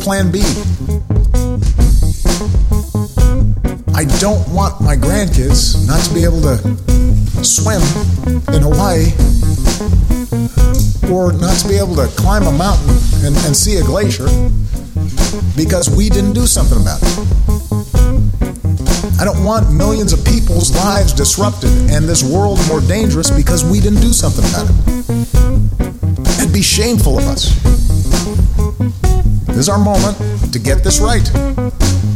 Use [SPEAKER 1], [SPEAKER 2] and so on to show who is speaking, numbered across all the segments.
[SPEAKER 1] plan B. I don't want my grandkids not to be able to swim in Hawaii or not to be able to climb a mountain and, and see a glacier because we didn't do something about it. I don't want millions of people's lives disrupted and this world more dangerous because we didn't do something about it. It'd be shameful of us. This is our moment to get this right.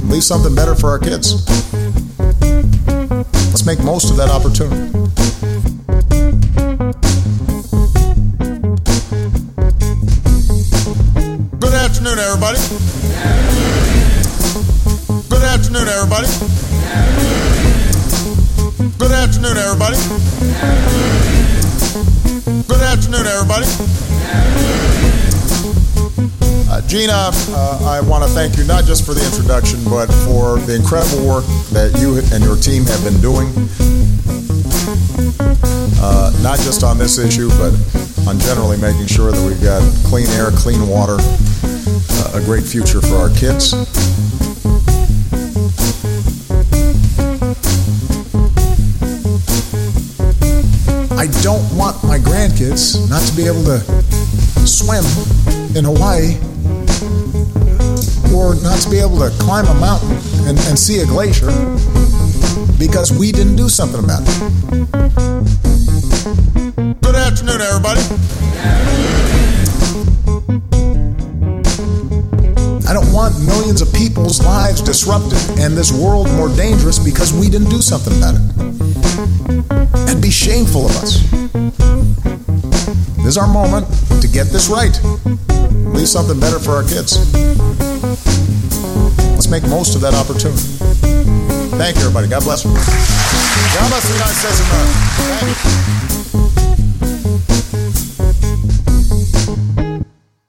[SPEAKER 1] Leave something better for our kids. Let's make most of that opportunity.
[SPEAKER 2] Good afternoon, everybody. Good afternoon, everybody. Good afternoon, everybody. Good afternoon, everybody.
[SPEAKER 1] Gina, uh, I want to thank you not just for the introduction, but for the incredible work that you and your team have been doing. Uh, not just on this issue, but on generally making sure that we've got clean air, clean water, uh, a great future for our kids. I don't want my grandkids not to be able to swim in Hawaii or not to be able to climb a mountain and, and see a glacier because we didn't do something about it.
[SPEAKER 2] Good afternoon, everybody.
[SPEAKER 1] I don't want millions of people's lives disrupted and this world more dangerous because we didn't do something about it. It'd be shameful of us. This is our moment to get this right. Leave something better for our kids. Let's make most of that opportunity. Thank you, everybody. God bless you.
[SPEAKER 2] God bless the United States of America.